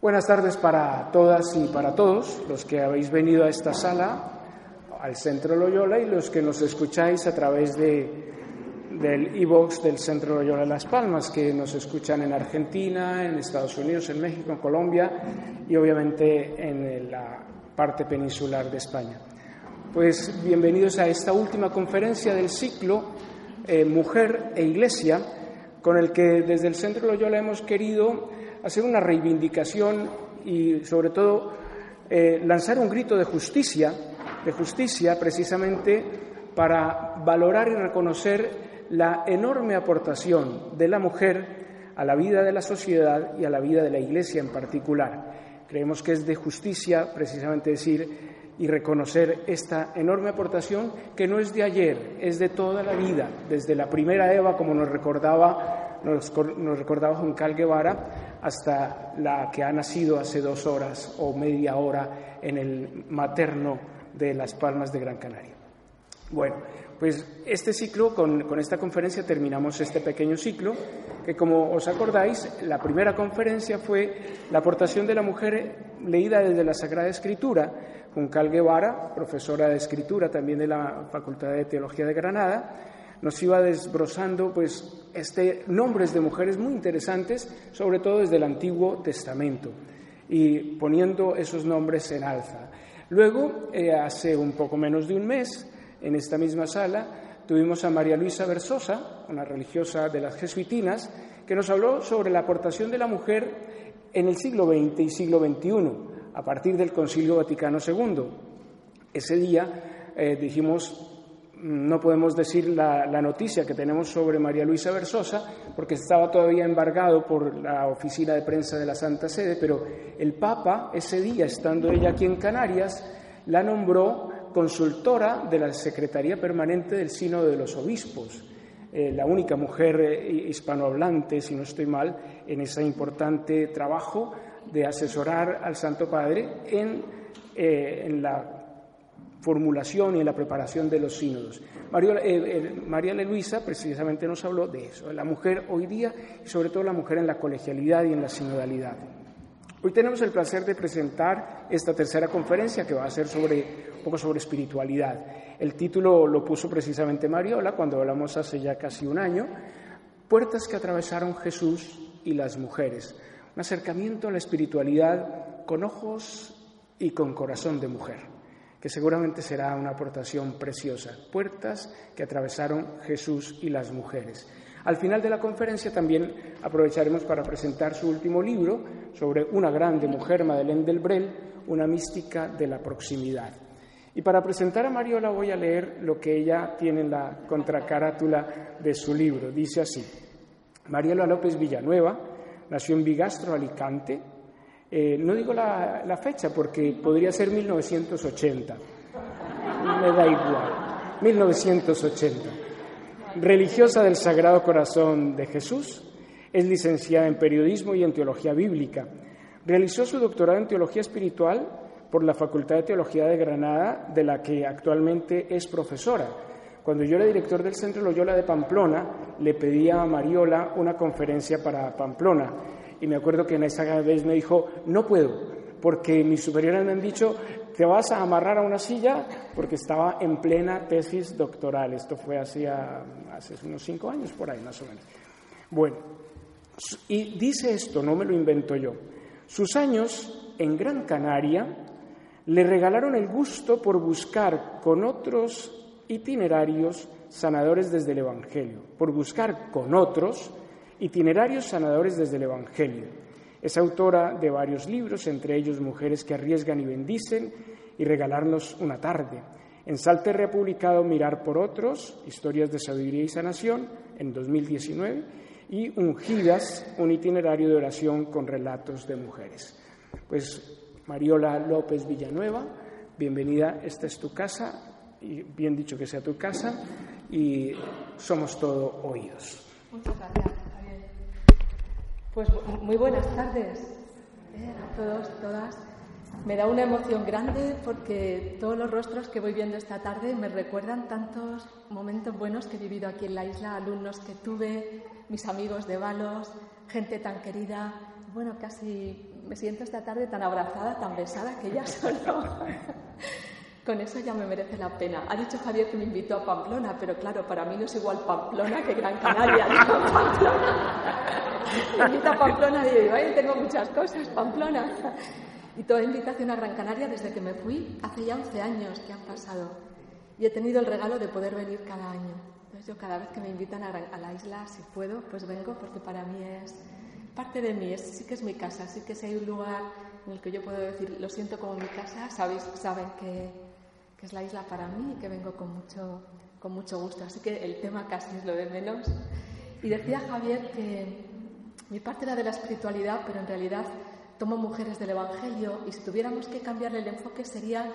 Buenas tardes para todas y para todos los que habéis venido a esta sala, al Centro Loyola, y los que nos escucháis a través de, del e-box del Centro Loyola Las Palmas, que nos escuchan en Argentina, en Estados Unidos, en México, en Colombia y obviamente en la parte peninsular de España. Pues bienvenidos a esta última conferencia del ciclo eh, Mujer e Iglesia, con el que desde el Centro Loyola hemos querido hacer una reivindicación y, sobre todo, eh, lanzar un grito de justicia, de justicia precisamente para valorar y reconocer la enorme aportación de la mujer a la vida de la sociedad y a la vida de la Iglesia en particular. Creemos que es de justicia precisamente decir y reconocer esta enorme aportación que no es de ayer, es de toda la vida, desde la primera Eva, como nos recordaba, nos, nos recordaba Juan Cal Guevara, hasta la que ha nacido hace dos horas o media hora en el materno de Las Palmas de Gran Canaria. Bueno, pues este ciclo, con, con, esta conferencia terminamos este pequeño ciclo, que como os acordáis, la primera conferencia fue la aportación de la mujer leída desde la Sagrada Escritura, con Cal Guevara, profesora de Escritura también de la Facultad de Teología de Granada, nos iba desbrozando pues este, nombres de mujeres muy interesantes, sobre todo desde el Antiguo Testamento, y poniendo esos nombres en alza. Luego, eh, hace un poco menos de un mes, en esta misma sala, tuvimos a María Luisa Versosa, una religiosa de las jesuitinas, que nos habló sobre la aportación de la mujer en el siglo XX y siglo XXI, a partir del Concilio Vaticano II. Ese día eh, dijimos no podemos decir la, noticia que tenemos sobre María Luisa Versosa, porque estaba todavía embargado por la oficina de prensa de la Santa Sede, pero el Papa, ese día, estando ella aquí en Canarias, la nombró consultora de la Secretaría Permanente del Sínodo de los Obispos, eh, la única mujer eh, hispanohablante, si no estoy mal, en ese importante trabajo de asesorar al Santo Padre en, eh, en la formulación y en la preparación de los sínodos. María, eh, eh, Luisa precisamente nos habló de eso, de la mujer hoy día y sobre todo la mujer en la colegialidad y en la sinodalidad. Hoy tenemos el placer de presentar esta tercera conferencia que va a ser sobre, un poco sobre espiritualidad. El título lo puso precisamente Mariola cuando hablamos hace ya casi un año, Puertas que atravesaron Jesús y las mujeres. Un acercamiento a la espiritualidad con ojos y con corazón de mujer que seguramente será una aportación preciosa. Puertas que atravesaron Jesús y las mujeres. Al final de la conferencia también aprovecharemos para presentar su último libro sobre una grande mujer, Madeleine Delbrel, una mística de la proximidad. Y para presentar a Mariola voy a leer lo que ella tiene en la contracarátula de su libro. Dice así, Mariola López Villanueva nació en Bigastro, Alicante, eh, no digo la, fecha porque podría ser 1980. Me da igual. 1980. Religiosa del Sagrado Corazón de Jesús, es licenciada en Periodismo y en Teología Bíblica. Realizó su doctorado en Teología Espiritual por la Facultad de Teología de Granada, de la que actualmente es profesora. Cuando yo era director del Centro Loyola de Pamplona, le pedí a Mariola una conferencia para Pamplona y me acuerdo que en esa vez me dijo, no puedo, porque mis superiores me han dicho, te vas a amarrar a una silla, porque estaba en plena tesis doctoral. Esto fue hace, hace unos cinco años, por ahí más o menos. Bueno, y dice esto, no me lo invento yo. Sus años en Gran Canaria le regalaron el gusto por buscar con otros itinerarios sanadores desde el Evangelio, por buscar con otros Itinerarios sanadores desde el Evangelio. Es autora de varios libros, entre ellos Mujeres que arriesgan y bendicen y Regalarnos una tarde. En Salter ha publicado Mirar por otros, Historias de Sabiduría y Sanación, en 2019, y Ungidas, un itinerario de oración con relatos de mujeres. Pues Mariola López Villanueva, bienvenida, esta es tu casa, y bien dicho que sea tu casa, y somos todo oídos. Muchas gracias. Pues muy buenas tardes eh, a todos, todas. Me da una emoción grande porque todos los rostros que voy viendo esta tarde me recuerdan tantos momentos buenos que he vivido aquí en la isla, alumnos que tuve, mis amigos de Balos, gente tan querida. Bueno, casi me siento esta tarde tan abrazada, tan besada, que ya solo con eso ya me merece la pena. Ha dicho Javier que me invitó a Pamplona, pero claro, para mí no es igual Pamplona que Gran Canaria. me invita a Pamplona y digo, Ay, tengo muchas cosas, Pamplona. Y toda invitación a Gran Canaria desde que me fui, hace ya 11 años que han pasado. Y he tenido el regalo de poder venir cada año. Entonces yo cada vez que me invitan a, a la isla, si puedo, pues vengo porque para mí es parte de mí, es, sí que es mi casa, sí que si hay un lugar en el que yo puedo decir, lo siento como mi casa, sabéis, saben que, que es la isla para mí y que vengo con mucho, con mucho gusto. Así que el tema casi es lo de menos. Y decía Javier que mi parte era de la espiritualidad, pero en realidad tomo mujeres del Evangelio y si tuviéramos que cambiarle el enfoque sería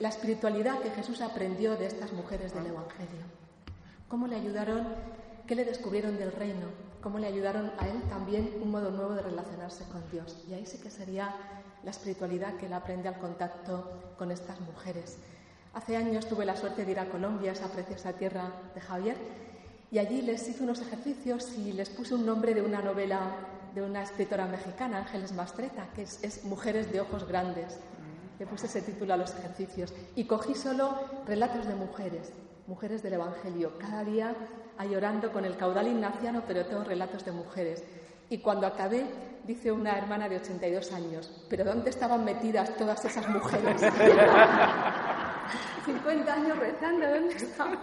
la espiritualidad que Jesús aprendió de estas mujeres del Evangelio. ¿Cómo le ayudaron? ¿Qué le descubrieron del reino? cómo le ayudaron a él también un modo nuevo de relacionarse con Dios. Y ahí sí que sería la espiritualidad que él aprende al contacto con estas mujeres. Hace años tuve la suerte de ir a Colombia, esa preciosa tierra de Javier, y allí les hice unos ejercicios y les puse un nombre de una novela de una escritora mexicana, Ángeles Mastreta, que es, es Mujeres de Ojos Grandes. Le puse ese título a los ejercicios y cogí solo relatos de mujeres, mujeres del Evangelio. Cada día a llorando con el caudal ignaciano, pero todos relatos de mujeres. Y cuando acabé, dice una hermana de 82 años, ¿pero dónde estaban metidas todas esas mujeres? 50 años rezando, ¿dónde estaban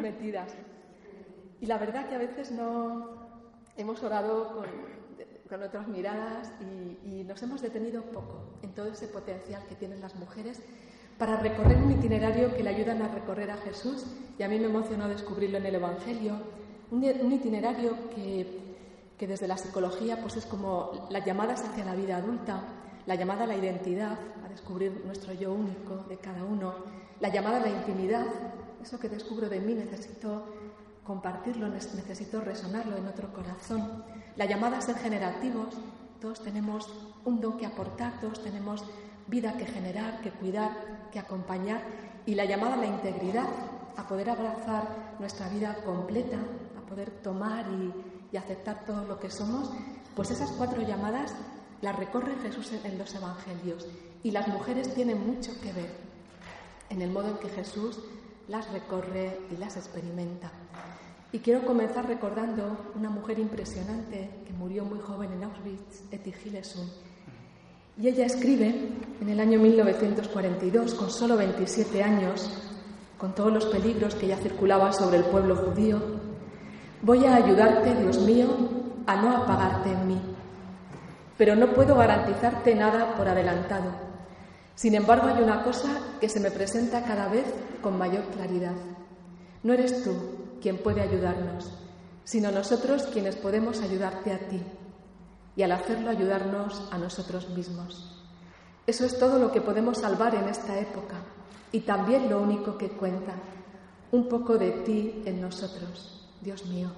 metidas? Y la verdad que a veces no hemos orado con, otras miradas y, nos hemos detenido poco en todo ese potencial que tienen las mujeres para recorrer un itinerario que le ayudan a recorrer a Jesús, y a mí me emocionó descubrirlo en el Evangelio, un, itinerario que, que, desde la psicología pues es como las llamadas hacia la vida adulta, la llamada a la identidad, descubrir nuestro yo único de cada uno, la llamada a la intimidad, eso que descubro de mí necesito compartirlo, necesito resonarlo en otro corazón, la llamada a ser generativos, todos tenemos un don que aportar, todos tenemos vida que generar, que cuidar, que acompañar. Y la llamada a la integridad, a poder abrazar nuestra vida completa, a poder tomar y, aceptar todo lo que somos, pues esas cuatro llamadas las recorre Jesús en los Evangelios. Y las mujeres tienen mucho que ver en el modo en que Jesús las recorre y las experimenta. Y quiero comenzar recordando una mujer impresionante que murió muy joven en Auschwitz, Etty Hillesum, y ella escribe en el año 1942, con solo 27 años, con todos los peligros que ya circulaban sobre el pueblo judío, voy a ayudarte, Dios mío, a no apagarte en mí, pero no puedo garantizarte nada por adelantado. Sin embargo, hay una cosa que se me presenta cada vez con mayor claridad. No eres tú quien puede ayudarnos, sino nosotros quienes podemos ayudarte a ti y al hacerlo ayudarnos a nosotros mismos. Eso es todo lo que podemos salvar en esta época y también lo único que cuenta, un poco de ti en nosotros, Dios mío.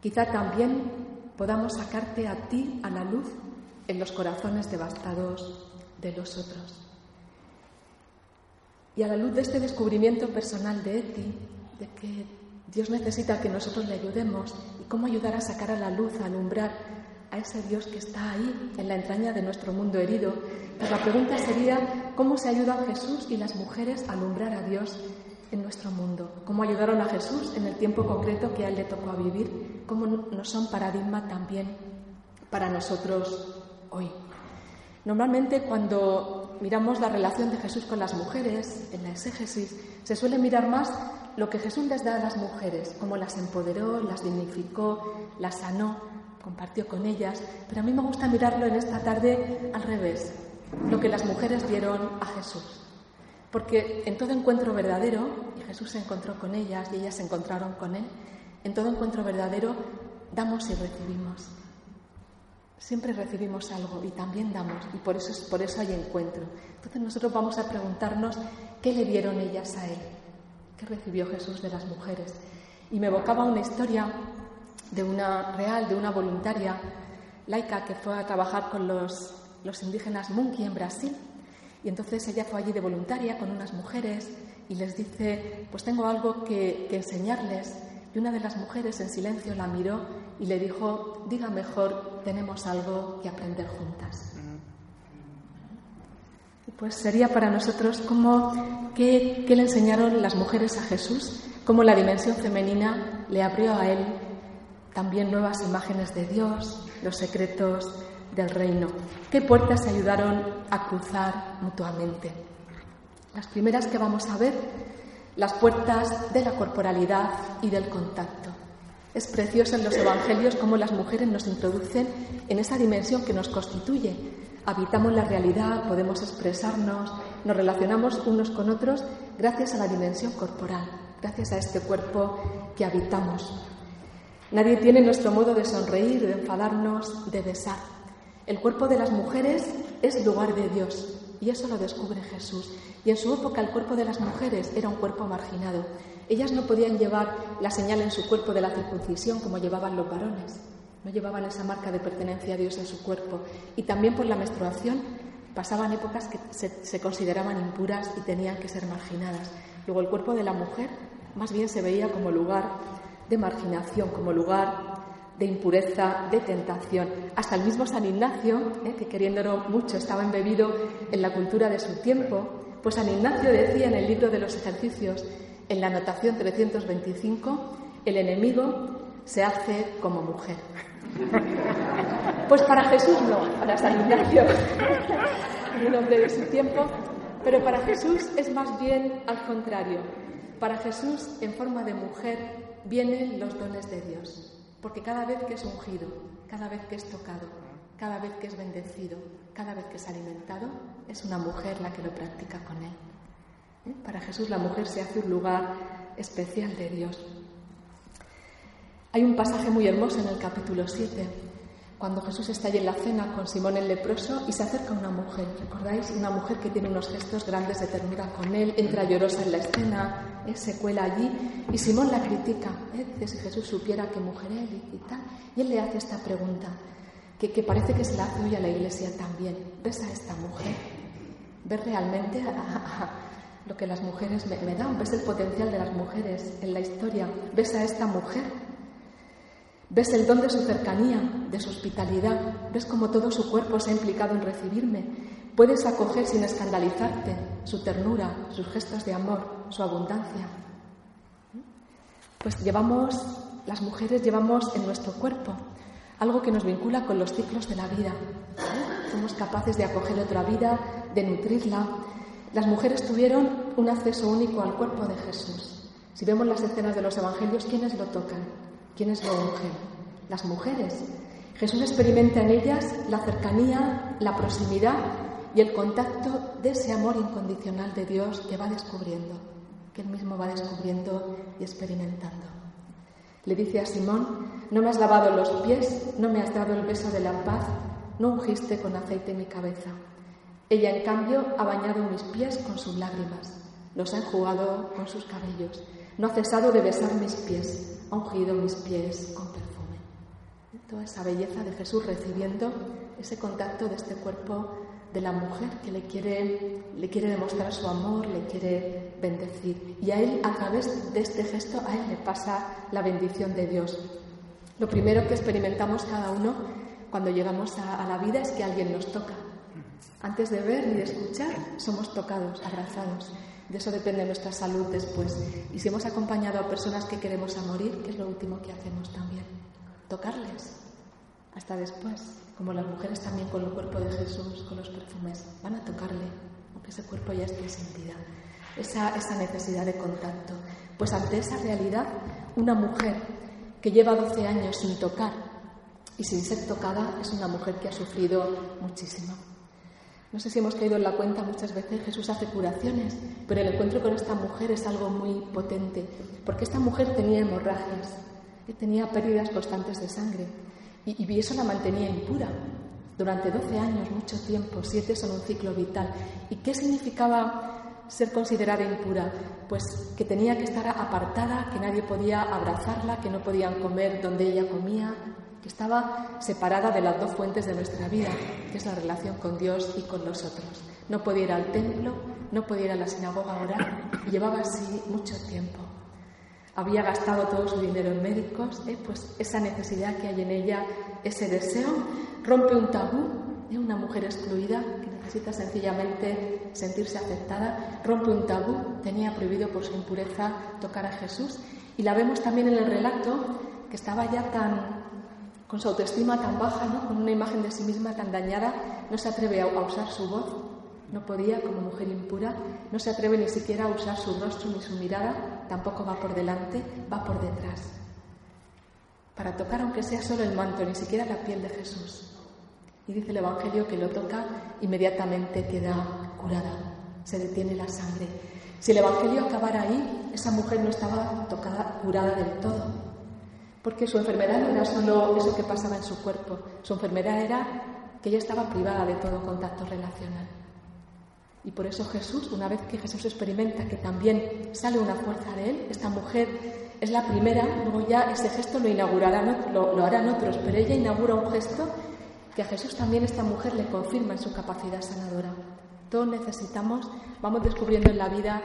Quizá también podamos sacarte a ti a la luz en los corazones devastados de los otros. Y a la luz de este descubrimiento personal de Eti, de que Dios necesita que nosotros le ayudemos y cómo ayudar a sacar a la luz, a alumbrar a ese Dios que está ahí, en la entraña de nuestro mundo herido. Pues la pregunta sería, ¿cómo se ayudan Jesús y las mujeres a alumbrar a Dios en nuestro mundo? ¿Cómo ayudaron a Jesús en el tiempo concreto que a él le tocó a vivir? ¿Cómo nos son paradigma también para nosotros hoy? Normalmente cuando miramos la relación de Jesús con las mujeres en la exégesis, se suele mirar más lo que Jesús les da a las mujeres, cómo las empoderó, las dignificó, las sanó, compartió con ellas, pero a mí me gusta mirarlo en esta tarde al revés, lo que las mujeres dieron a Jesús. Porque en todo encuentro verdadero, y Jesús se encontró con ellas y ellas se encontraron con Él, en todo encuentro verdadero damos y recibimos. Siempre recibimos algo y también damos, y por eso, por eso hay encuentro. Entonces nosotros vamos a preguntarnos qué le dieron ellas a él, qué recibió Jesús de las mujeres. Y me evocaba una historia de una real, de una voluntaria laica que fue a trabajar con los, los indígenas Munki en Brasil. Y entonces ella fue allí de voluntaria con unas mujeres y les dice, pues tengo algo que, que enseñarles. Y una de las mujeres en silencio la miró y le dijo, diga mejor, tenemos algo que aprender juntas. Pues sería para nosotros como qué, le enseñaron las mujeres a Jesús, cómo la dimensión femenina le abrió a él también nuevas imágenes de Dios, los secretos del reino. ¿Qué puertas se ayudaron a cruzar mutuamente? Las primeras que vamos a ver, las puertas de la corporalidad y del contacto. Es precioso en los Evangelios cómo las mujeres nos introducen en esa dimensión que nos constituye. Habitamos la realidad, podemos expresarnos, nos relacionamos unos con otros gracias a la dimensión corporal, gracias a este cuerpo que habitamos. Nadie tiene nuestro modo de sonreír, de enfadarnos, de besar. El cuerpo de las mujeres es lugar de Dios y eso lo descubre Jesús. Y en su época el cuerpo de las mujeres era un cuerpo marginado. Ellas no podían llevar la señal en su cuerpo de la circuncisión como llevaban los varones. No llevaban esa marca de pertenencia a Dios en su cuerpo. Y también por la menstruación pasaban épocas que se, consideraban impuras y tenían que ser marginadas. Luego el cuerpo de la mujer más bien se veía como lugar de marginación, como lugar de impureza, de tentación. Hasta el mismo San Ignacio, eh, que queriéndolo mucho estaba embebido en la cultura de su tiempo, pues San Ignacio decía en el libro de los ejercicios en la anotación 325, el enemigo se hace como mujer. Pues para Jesús no, para San Ignacio, un hombre de su tiempo, pero para Jesús es más bien al contrario. Para Jesús, en forma de mujer, vienen los dones de Dios, porque cada vez que es ungido, cada vez que es tocado, cada vez que es bendecido, cada vez que es alimentado, es una mujer la que lo practica con él. ¿Eh? Para Jesús la mujer se hace un lugar especial de Dios. Hay un pasaje muy hermoso en el capítulo 7, cuando Jesús está allí en la cena con Simón el leproso y se acerca una mujer. ¿Recordáis? Una mujer que tiene unos gestos grandes de ternura con él, entra llorosa en la escena, ¿eh? se cuela allí y Simón la critica. ¿eh? Dice si Jesús supiera qué mujer es y, tal. Y él le hace esta pregunta, que, que, parece que se la hace hoy a la iglesia también. ¿Ves a esta mujer? ¿Ves realmente a, lo que las mujeres me, dan, ves el potencial de las mujeres en la historia, ves a esta mujer, ves el don de su cercanía, de su hospitalidad, ves cómo todo su cuerpo se ha implicado en recibirme, puedes acoger sin escandalizarte su ternura, sus gestos de amor, su abundancia. Pues llevamos, las mujeres llevamos en nuestro cuerpo algo que nos vincula con los ciclos de la vida. Somos capaces de acoger otra vida, de nutrirla, las mujeres tuvieron un acceso único al cuerpo de Jesús. Si vemos las escenas de los evangelios, ¿quiénes lo tocan? ¿Quiénes lo ungen? Las mujeres. Jesús experimenta en ellas la cercanía, la proximidad y el contacto de ese amor incondicional de Dios que va descubriendo, que él mismo va descubriendo y experimentando. Le dice a Simón, no me has lavado los pies, no me has dado el beso de la paz, no ungiste con aceite mi cabeza. Ella, en cambio, ha bañado mis pies con sus lágrimas, los ha enjugado con sus cabellos, no ha cesado de besar mis pies, ha ungido mis pies con perfume. Toda esa belleza de Jesús recibiendo ese contacto de este cuerpo de la mujer que le quiere, le quiere demostrar su amor, le quiere bendecir. Y a él, a través de este gesto, a él le pasa la bendición de Dios. Lo primero que experimentamos cada uno cuando llegamos a la vida es que alguien nos toca, antes de ver ni de escuchar, somos tocados, abrazados. De eso depende nuestra salud después. Y si hemos acompañado a personas que queremos a morir, ¿qué es lo último que hacemos también? Tocarles. Hasta después. Como las mujeres también con el cuerpo de Jesús, con los perfumes, van a tocarle, aunque ese cuerpo ya esté sin vida. Esa, esa necesidad de contacto. Pues ante esa realidad, una mujer que lleva 12 años sin tocar y sin ser tocada es una mujer que ha sufrido muchísimo. No sé si hemos caído en la cuenta muchas veces, Jesús hace curaciones, pero el encuentro con esta mujer es algo muy potente, porque esta mujer tenía hemorragias, tenía pérdidas constantes de sangre. Y, y eso la mantenía impura durante 12 años, mucho tiempo, siete son un ciclo vital. ¿Y qué significaba ser considerada impura? Pues que tenía que estar apartada, que nadie podía abrazarla, que no podían comer donde ella comía, que estaba separada de las dos fuentes de nuestra vida, que es la relación con Dios y con los otros. No podía ir al templo, no podía ir a la sinagoga a orar, y llevaba así mucho tiempo. Había gastado todo su dinero en médicos, ¿eh? pues esa necesidad que hay en ella, ese deseo, rompe un tabú de una mujer excluida que necesita sencillamente sentirse aceptada, rompe un tabú, tenía prohibido por su impureza tocar a Jesús, y la vemos también en el relato que estaba ya tan con su autoestima tan baja, ¿no? con una imagen de sí misma tan dañada, no se atreve a, usar su voz, no podía como mujer impura, no se atreve ni siquiera a usar su rostro ni su mirada, tampoco va por delante, va por detrás, para tocar aunque sea solo el manto, ni siquiera la piel de Jesús. Y dice el Evangelio que lo toca, inmediatamente queda curada, se detiene la sangre. Si el Evangelio acabara ahí, esa mujer no estaba tocada, curada del todo, porque su enfermedad no era solo eso que pasaba en su cuerpo, su enfermedad era que ella estaba privada de todo contacto relacional. Y por eso Jesús, una vez que Jesús experimenta que también sale una fuerza de él, esta mujer es la primera, luego ya ese gesto lo inaugurarán, lo, lo harán otros, pero ella inaugura un gesto que a Jesús también esta mujer le confirma en su capacidad sanadora. Todos necesitamos, vamos descubriendo en la vida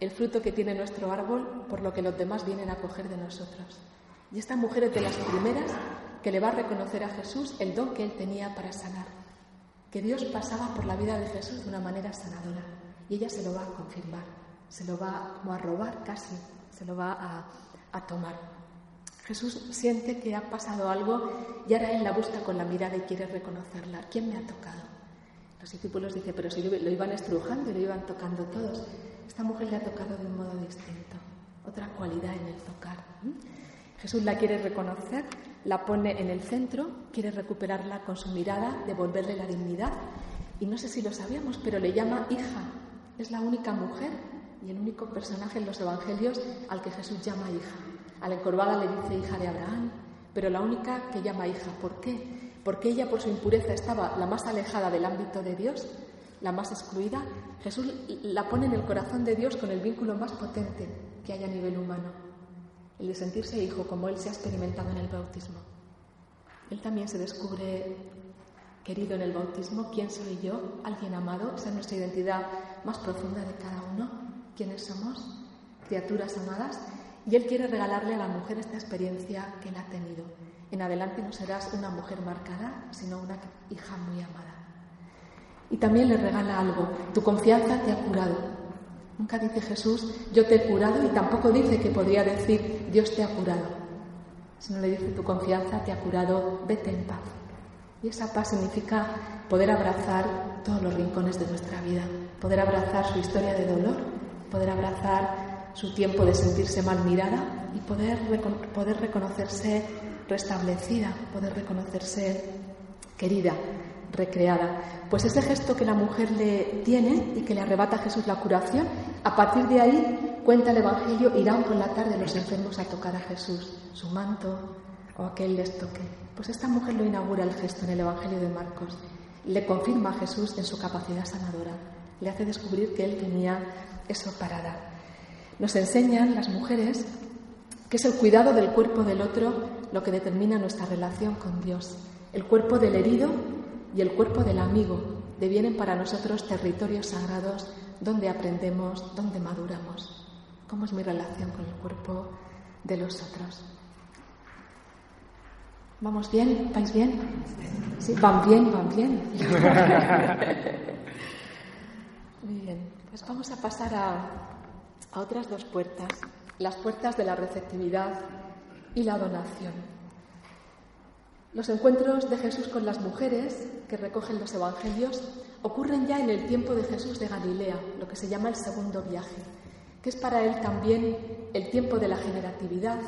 el fruto que tiene nuestro árbol por lo que los demás vienen a coger de nosotros. Y esta mujer es de las primeras que le va a reconocer a Jesús el don que él tenía para sanar. Que Dios pasaba por la vida de Jesús de una manera sanadora. Y ella se lo va a confirmar, se lo va a robar casi, se lo va a, a tomar. Jesús siente que ha pasado algo y ahora él la busca con la mirada y quiere reconocerla. ¿Quién me ha tocado? Los discípulos dicen, pero si lo iban estrujando y lo iban tocando todos. Esta mujer le ha tocado de un modo distinto, otra cualidad en el tocar. Jesús la quiere reconocer, la pone en el centro, quiere recuperarla con su mirada, devolverle la dignidad. Y no sé si lo sabíamos, pero le llama hija. Es la única mujer y el único personaje en los evangelios al que Jesús llama hija. A la encorvada le dice hija de Abraham, pero la única que llama hija. ¿Por qué? Porque ella por su impureza estaba la más alejada del ámbito de Dios, la más excluida. Jesús la pone en el corazón de Dios con el vínculo más potente que hay a nivel humano el de sentirse hijo como él se ha experimentado en el bautismo. Él también se descubre querido en el bautismo, quién soy yo, alguien amado, esa es nuestra identidad más profunda de cada uno, quiénes somos, criaturas amadas, y él quiere regalarle a la mujer esta experiencia que él ha tenido. En adelante no serás una mujer marcada, sino una hija muy amada. Y también le regala algo, tu confianza te ha curado, Nunca dice Jesús, yo te he curado y tampoco dice que podría decir, Dios te ha curado. Sino le dice, tu confianza te ha curado, vete en paz. Y esa paz significa poder abrazar todos los rincones de nuestra vida, poder abrazar su historia de dolor, poder abrazar su tiempo de sentirse mal mirada y poder, poder reconocerse restablecida, poder reconocerse querida, recreada. Pues ese gesto que la mujer le tiene y que le arrebata a Jesús la curación, a partir de ahí, cuenta el Evangelio, irán por la tarde los enfermos a tocar a Jesús, su manto o a que él les toque. Pues esta mujer lo inaugura el gesto en el Evangelio de Marcos. Le confirma a Jesús en su capacidad sanadora. Le hace descubrir que él tenía eso para dar. Nos enseñan las mujeres que es el cuidado del cuerpo del otro lo que determina nuestra relación con Dios. El cuerpo del herido y el cuerpo del amigo devienen para nosotros territorios sagrados donde aprendemos, donde maduramos. ¿Cómo es mi relación con el cuerpo de los otros? ¿Vamos bien? ¿Vais bien? Sí, van bien, van bien. Muy bien, pues vamos a pasar a, a otras dos puertas, las puertas de la receptividad y la donación. Los encuentros de Jesús con las mujeres que recogen los evangelios ocurren ya en el tiempo de Jesús de Galilea, lo que se llama el segundo viaje, que es para él también el tiempo de la generatividad,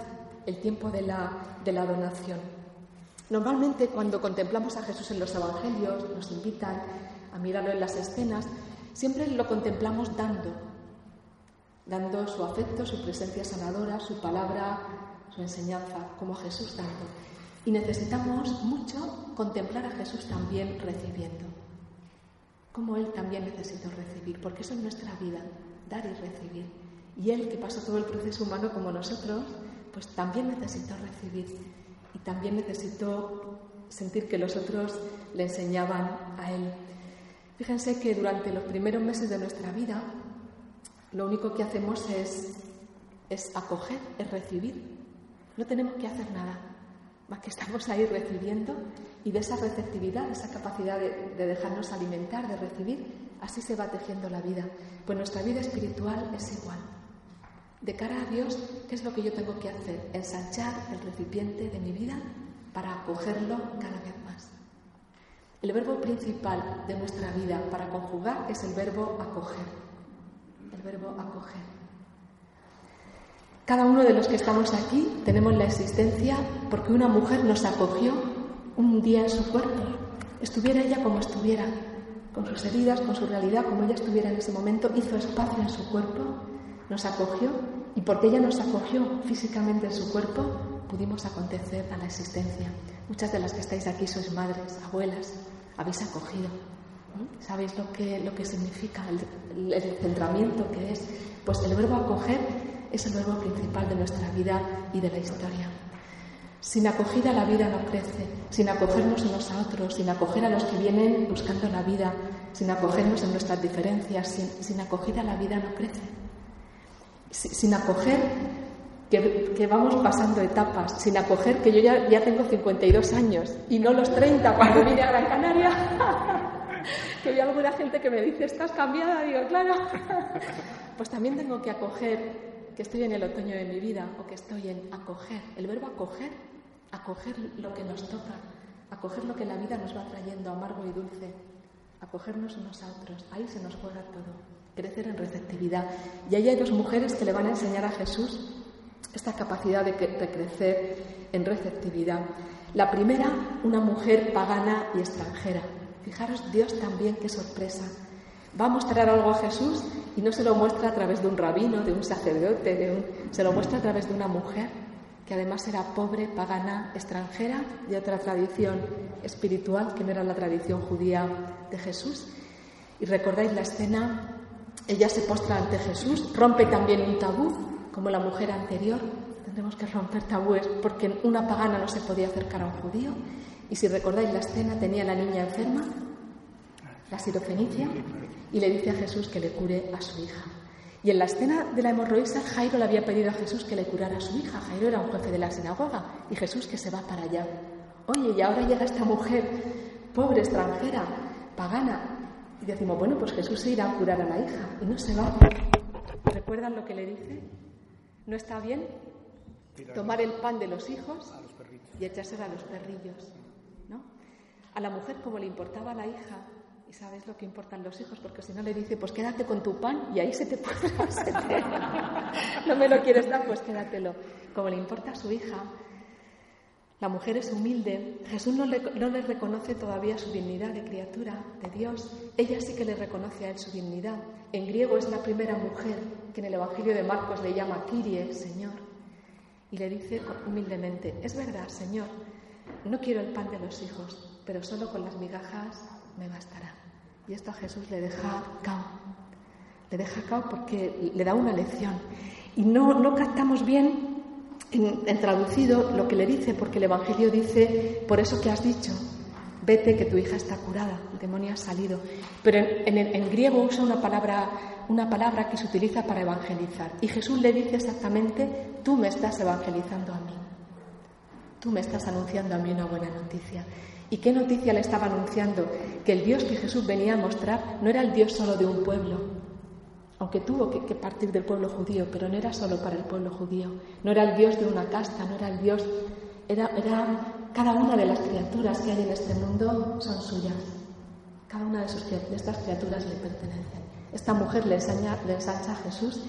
el tiempo de la, donación. Normalmente cuando contemplamos a Jesús en los evangelios, nos invitan a mirarlo en las escenas, siempre lo contemplamos dando, dando su afecto, su presencia sanadora, su palabra, su enseñanza, como Jesús dando. Y necesitamos mucho contemplar a Jesús también recibiendo, como Él también necesitó recibir, porque eso es nuestra vida, dar y recibir. Y Él, que pasó todo el proceso humano como nosotros, pues también necesitó recibir y también necesitó sentir que los otros le enseñaban a Él. Fíjense que durante los primeros meses de nuestra vida, lo único que hacemos es, es acoger, es recibir. No tenemos que hacer nada, que estamos ahí recibiendo y de esa receptividad, esa capacidad de, de dejarnos alimentar, de recibir, así se va tejiendo la vida. Pues nuestra vida espiritual es igual. De cara a Dios, ¿qué es lo que yo tengo que hacer? Ensanchar el recipiente de mi vida para acogerlo cada vez más. El verbo principal de nuestra vida para conjugar es el verbo acoger. El verbo acoger. Cada uno de los que estamos aquí tenemos la existencia porque una mujer nos acogió un día en su cuerpo. Estuviera ella como estuviera, con sus heridas, con su realidad, como ella estuviera en ese momento, hizo espacio en su cuerpo, nos acogió y porque ella nos acogió físicamente en su cuerpo, pudimos acontecer a la existencia. Muchas de las que estáis aquí sois madres, abuelas, habéis acogido. ¿Sabéis lo que, lo que significa el, el centramiento que es? Pues el verbo acoger es el verbo principal de nuestra vida y de la historia. Sin acogida la vida no crece, sin acogernos unos a otros, sin acoger a los que vienen buscando la vida, sin acogernos en nuestras diferencias, sin, sin acogida la vida no crece. Sin acoger que, que, vamos pasando etapas, sin acoger que yo ya, ya tengo 52 años y no los 30 cuando vine a Gran Canaria. que hay alguna gente que me dice, estás cambiada, digo, claro. pues también tengo que acoger que estoy en el otoño de mi vida o que estoy en acoger. El verbo acoger, acoger lo que nos toca, acoger lo que la vida nos va trayendo, amargo y dulce, acogernos unos a otros. Ahí se nos juega todo, crecer en receptividad. Y ahí hay dos mujeres que le van a enseñar a Jesús esta capacidad de, de crecer en receptividad. La primera, una mujer pagana y extranjera. Fijaros, Dios también, qué sorpresa. Va a mostrar algo a Jesús y no se lo muestra a través de un rabino, de un sacerdote, de un... se lo muestra a través de una mujer que además era pobre, pagana, extranjera, de otra tradición espiritual que no era la tradición judía de Jesús. Y recordáis la escena, ella se postra ante Jesús, rompe también un tabú, como la mujer anterior. Tendremos que romper tabúes porque una pagana no se podía acercar a un judío. Y si recordáis la escena, tenía la niña enferma, la sirofenicia, y le dice a Jesús que le cure a su hija. Y en la escena de la hemorroísa, Jairo le había pedido a Jesús que le curara a su hija. Jairo era un jefe de la sinagoga y Jesús que se va para allá. Oye, y ahora llega esta mujer, pobre, extranjera, pagana. Y decimos, bueno, pues Jesús se irá a curar a la hija y no se va. ¿Recuerdan lo que le dice? ¿No está bien tomar el pan de los hijos y echárselo a los perrillos? ¿no? A la mujer, como le importaba a la hija, y sabes lo que importan los hijos, porque si no le dice, pues quédate con tu pan y ahí se te puede No me lo quieres dar, pues quédatelo. Como le importa a su hija, la mujer es humilde. Jesús no le, no le reconoce todavía su dignidad de criatura, de Dios. Ella sí que le reconoce a él su dignidad. En griego es la primera mujer que en el Evangelio de Marcos le llama Kyrie, Señor. Y le dice humildemente, es verdad, Señor, no quiero el pan de los hijos, pero solo con las migajas me bastará. Y esto a Jesús le deja cao. Le deja cao porque le da una lección. Y no, no captamos bien en, en, traducido lo que le dice, porque el Evangelio dice, por eso que has dicho, vete que tu hija está curada, el demonio ha salido. Pero en, en, griego usa una palabra, una palabra que se utiliza para evangelizar. Y Jesús le dice exactamente, tú me estás evangelizando a mí. Tú me estás anunciando a mí una buena noticia. ¿Y qué noticia le estaba anunciando? Que el Dios que Jesús venía a mostrar no era el Dios solo de un pueblo, aunque tuvo que, partir del pueblo judío, pero no era solo para el pueblo judío, no era el Dios de una casta, no era el Dios, era, era cada una de las criaturas que hay en este mundo son suyas, cada una de, estas criaturas le pertenecen. Esta mujer le, enseña, le ensancha a Jesús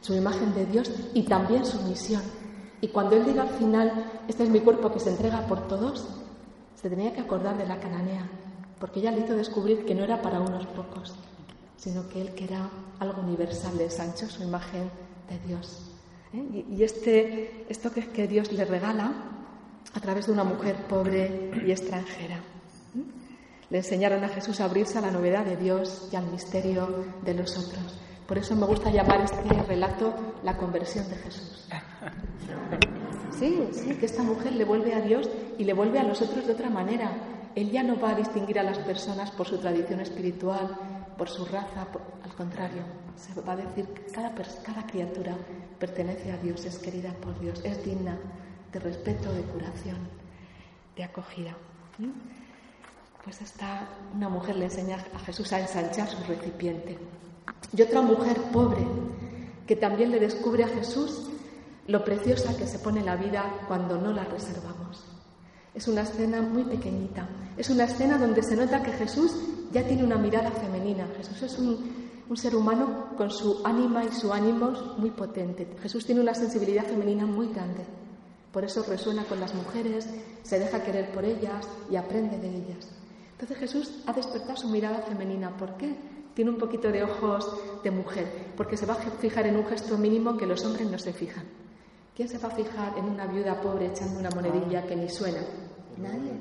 su imagen de Dios y también su misión. Y cuando Él diga al final, este es mi cuerpo que se entrega por todos, se tenía que acordar de la cananea, porque ella le hizo descubrir que no era para unos pocos, sino que él que era algo universal, le ensanchó su imagen de Dios. ¿eh? Y, este, esto que, que Dios le regala a través de una mujer pobre y extranjera. Le enseñaron a Jesús a abrirse a la novedad de Dios y al misterio de los otros. Por eso me gusta llamar este relato la conversión de Jesús. Sí, sí, que esta mujer le vuelve a Dios y le vuelve a los otros de otra manera. Él ya no va a distinguir a las personas por su tradición espiritual, por su raza, al contrario, se va a decir que cada, cada criatura pertenece a Dios, es querida por Dios, es digna de respeto, de curación, de acogida. Pues esta, una mujer le enseña a Jesús a ensanchar su recipiente. Y otra mujer pobre que también le descubre a Jesús lo preciosa que se pone la vida cuando no la reservamos. Es una escena muy pequeñita. Es una escena donde se nota que Jesús ya tiene una mirada femenina. Jesús es un, ser humano con su ánima y su ánimo muy potente. Jesús tiene una sensibilidad femenina muy grande. Por eso resuena con las mujeres, se deja querer por ellas y aprende de ellas. Entonces Jesús ha despertado su mirada femenina. ¿Por qué? Tiene un poquito de ojos de mujer, porque se va a fijar en un gesto mínimo que los hombres no se fijan. ¿Quién se va a fijar en una viuda pobre echando una monedilla que ni suena? Nadie.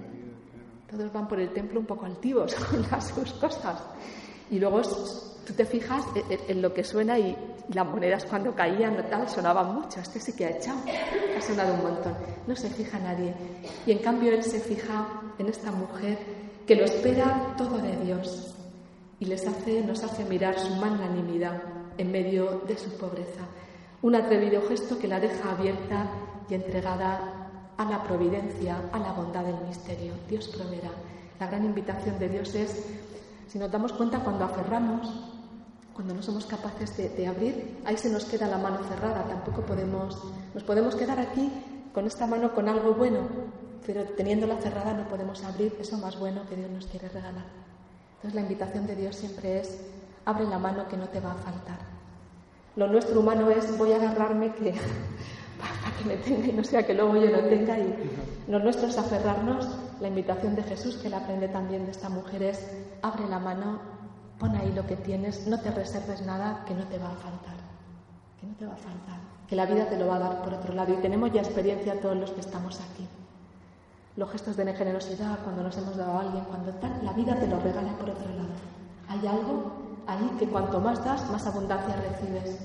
Todos van por el templo un poco altivos con las sus cosas. Y luego tú te fijas en, lo que suena y las monedas cuando caían o tal sonaban mucho. Este sí que ha echado, ha sonado un montón. No se fija nadie. Y en cambio él se fija en esta mujer que lo espera todo de Dios y les hace, nos hace mirar su magnanimidad en medio de su pobreza. Un atrevido gesto que la deja abierta y entregada a la providencia, a la bondad del misterio. Dios proveerá. La gran invitación de Dios es, si nos damos cuenta cuando aferramos, cuando no somos capaces de, abrir, ahí se nos queda la mano cerrada. Tampoco podemos, nos podemos quedar aquí con esta mano con algo bueno, pero teniéndola cerrada no podemos abrir eso más bueno que Dios nos quiere regalar. Entonces la invitación de Dios siempre es, abre la mano que no te va a faltar. Lo nuestro humano es voy a agarrarme que para que me tenga y no sea que luego yo no tenga. Y lo nuestro es aferrarnos. La invitación de Jesús, que la aprende también de esta mujer, es abre la mano, pon ahí lo que tienes, no te reserves nada que no te va a faltar. Que no te va a faltar. Que la vida te lo va a dar por otro lado. Y tenemos ya experiencia todos los que estamos aquí. Los gestos de generosidad, cuando nos hemos dado a alguien, cuando tal, la vida te lo regala por otro lado. Hay algo ahí que cuanto más das, más abundancia recibes.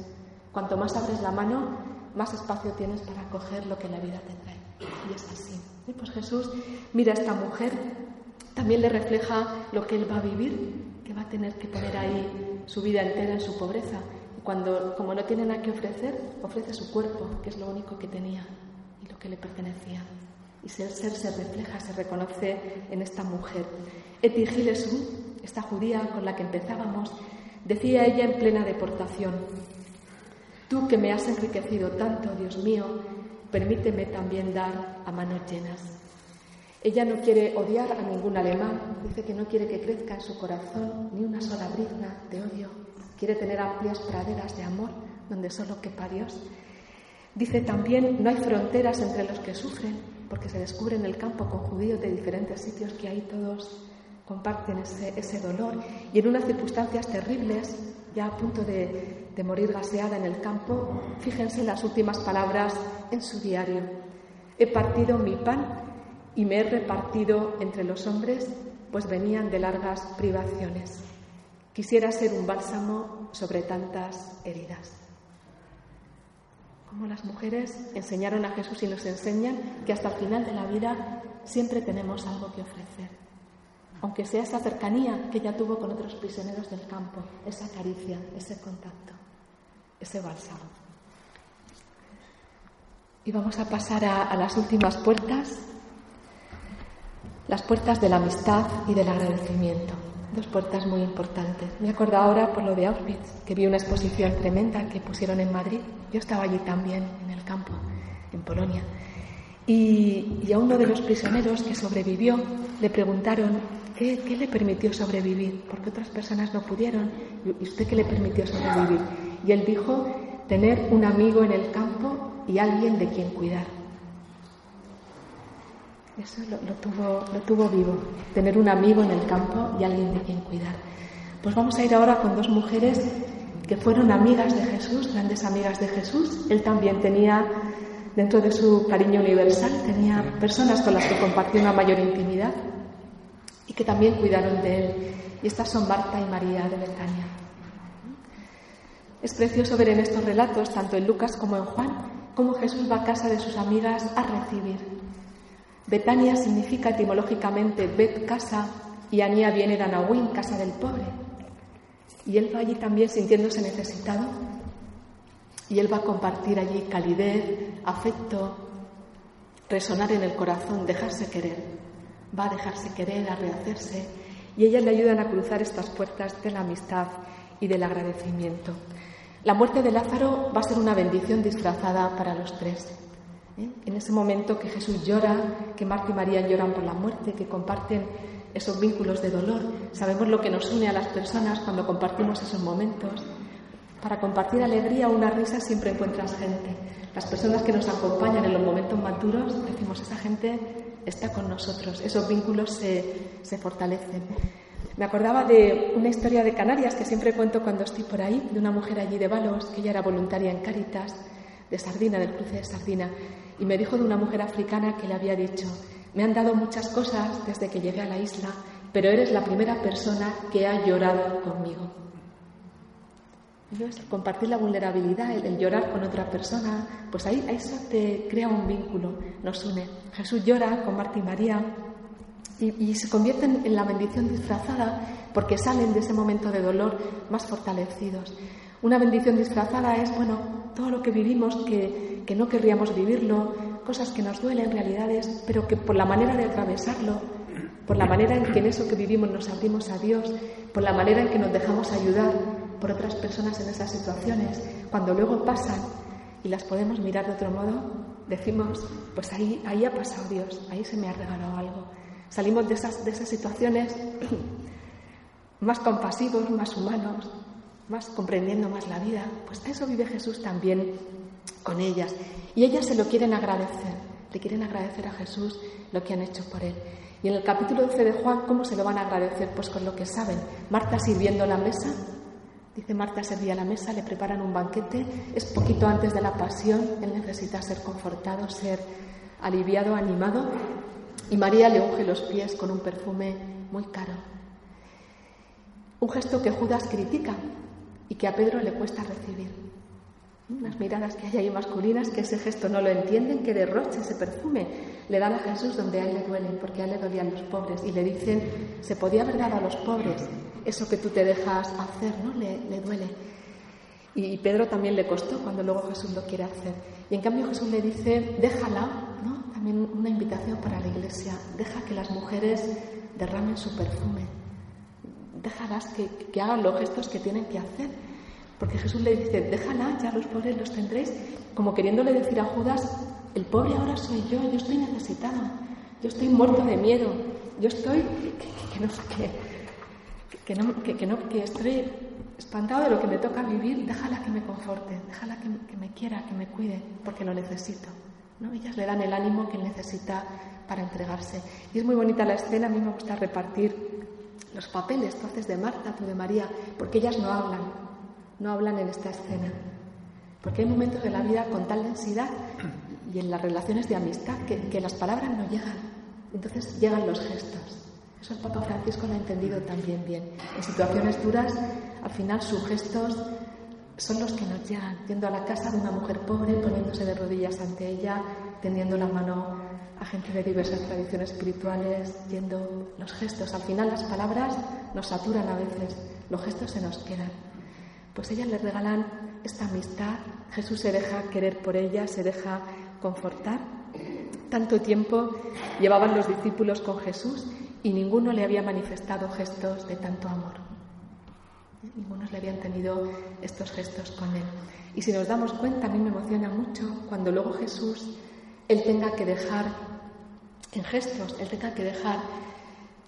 Cuanto más abres la mano, más espacio tienes para coger lo que la vida te trae. Y es así. Y pues Jesús mira a esta mujer, también le refleja lo que él va a vivir, que va a tener que poner ahí su vida entera en su pobreza. Y cuando, como no tiene nada que ofrecer, ofrece su cuerpo, que es lo único que tenía y lo que le pertenecía. Y el ser se refleja, se reconoce en esta mujer. Eti esta judía con la que empezábamos, decía ella en plena deportación, Tú que me has enriquecido tanto, Dios mío, permíteme también dar a manos llenas. Ella no quiere odiar a ningún alemán, dice que no quiere que crezca en su corazón ni una sola brizna de odio, quiere tener amplias praderas de amor donde solo quepa Dios. Dice también, no hay fronteras entre los que sufren, porque se descubre en el campo con judíos de diferentes sitios que ahí todos comparten ese, dolor y en unas circunstancias terribles, ya a punto de, de morir gaseada en el campo, fíjense las últimas palabras en su diario. He partido mi pan y me he repartido entre los hombres, pues venían de largas privaciones. Quisiera ser un bálsamo sobre tantas heridas. Como las mujeres enseñaron a Jesús y nos enseñan que hasta el final de la vida siempre tenemos algo que ofrecer aunque sea esa cercanía que ella tuvo con otros prisioneros del campo, esa caricia, ese contacto, ese bálsamo. Y vamos a pasar a, las últimas puertas, las puertas de la amistad y del agradecimiento. Dos puertas muy importantes. Me acuerdo ahora por lo de Auschwitz, que vi una exposición tremenda que pusieron en Madrid. Yo estaba allí también, en el campo, en Polonia. Y a uno de los prisioneros que sobrevivió le preguntaron ¿Qué, le permitió sobrevivir? Porque otras personas no pudieron. ¿Y usted qué le permitió sobrevivir? Y él dijo, tener un amigo en el campo y alguien de quien cuidar. Eso lo, tuvo, lo tuvo vivo, tener un amigo en el campo y alguien de quien cuidar. Pues vamos a ir ahora con dos mujeres que fueron amigas de Jesús, grandes amigas de Jesús. Él también tenía Dentro de su cariño universal tenía personas con las que compartió una mayor intimidad y que también cuidaron de él. Y estas son Marta y María de Betania. Es precioso ver en estos relatos, tanto en Lucas como en Juan, cómo Jesús va a casa de sus amigas a recibir. Betania significa etimológicamente Bet casa y Anía viene de Anahuín, casa del pobre. Y él va allí también sintiéndose necesitado y él va a compartir allí calidez, afecto, resonar en el corazón, dejarse querer. Va a dejarse querer, a rehacerse y ellas le ayudan a cruzar estas puertas de la amistad y del agradecimiento. La muerte de Lázaro va a ser una bendición disfrazada para los tres. ¿eh? En ese momento que Jesús llora, que Marta y María lloran por la muerte, que comparten esos vínculos de dolor, sabemos lo que nos une a las personas cuando compartimos esos momentos para compartir alegría o una risa siempre encuentras gente. Las personas que nos acompañan en los momentos maduros, decimos, esa gente está con nosotros, esos vínculos se, se fortalecen. Me acordaba de una historia de Canarias que siempre cuento cuando estoy por ahí, de una mujer allí de Balos, que ella era voluntaria en Cáritas, de Sardina, del cruce de Sardina, y me dijo de una mujer africana que le había dicho, me han dado muchas cosas desde que llegué a la isla, pero eres la primera persona que ha llorado conmigo compartir la vulnerabilidad, el, llorar con otra persona, pues ahí, eso te crea un vínculo, nos une. Jesús llora con Marta y María y, se convierten en la bendición disfrazada porque salen de ese momento de dolor más fortalecidos. Una bendición disfrazada es, bueno, todo lo que vivimos que, que no querríamos vivirlo, cosas que nos duelen, realidades, pero que por la manera de atravesarlo, por la manera en que en eso que vivimos nos abrimos a Dios, por la manera en que nos dejamos ayudar, por otras personas en esas situaciones, cuando luego pasan y las podemos mirar de otro modo, decimos, pues ahí, ahí ha pasado Dios, ahí se me ha regalado algo. Salimos de esas, de esas situaciones más compasivos, más humanos, más comprendiendo más la vida. Pues eso vive Jesús también con ellas. Y ellas se lo quieren agradecer, le quieren agradecer a Jesús lo que han hecho por él. Y en el capítulo 12 de Juan, ¿cómo se lo van a agradecer? Pues con lo que saben. Marta sirviendo la mesa, Dice Marta servía la mesa, le preparan un banquete, es poquito antes de la pasión, él necesita ser confortado, ser aliviado, animado, y María le unge los pies con un perfume muy caro. Un gesto que Judas critica y que a Pedro le cuesta recibir. Unas miradas que hay ahí masculinas que ese gesto no lo entienden, que derroche ese perfume. Le dan a Jesús donde a él le duelen, porque a él le dolían los pobres. Y le dicen, se podía haber dado a los pobres eso que tú te dejas hacer, ¿no? Le, le duele. Y Pedro también le costó cuando luego Jesús lo quiere hacer. Y en cambio Jesús le dice, déjala, ¿no? También una invitación para la iglesia, deja que las mujeres derramen su perfume, déjalas que, que hagan los gestos que tienen que hacer porque Jesús le dice, déjala, ya los pobres los tendréis, como queriéndole decir a Judas, el pobre ahora soy yo, yo estoy necesitado, yo estoy muerto de miedo, yo estoy que, no, que, que, no, que estoy espantado de lo que me toca vivir, déjala que me conforte, déjala que, me quiera, que me cuide, porque lo necesito. ¿no? Ellas le dan el ánimo que necesita para entregarse. Y es muy bonita la escena, a mí me gusta repartir los papeles, entonces de Marta, tú de María, porque ellas no hablan, no hablan en esta escena. Porque hay momentos de la vida con tal densidad y en las relaciones de amistad que, las palabras no llegan. Entonces llegan los gestos. Eso el Papa Francisco lo ha entendido también bien. En situaciones duras, al final sus gestos son los que nos llegan. Yendo a la casa de una mujer pobre, poniéndose de rodillas ante ella, tendiendo la mano a gente de diversas tradiciones espirituales, yendo los gestos. Al final las palabras nos saturan a veces, los gestos se nos quedan pues ellas le regalan esta amistad. Jesús se deja querer por ella, se deja confortar. Tanto tiempo llevaban los discípulos con Jesús y ninguno le había manifestado gestos de tanto amor. Ninguno le habían tenido estos gestos con él. Y si nos damos cuenta, a mí me emociona mucho cuando luego Jesús, él tenga que dejar en gestos, él tenga que dejar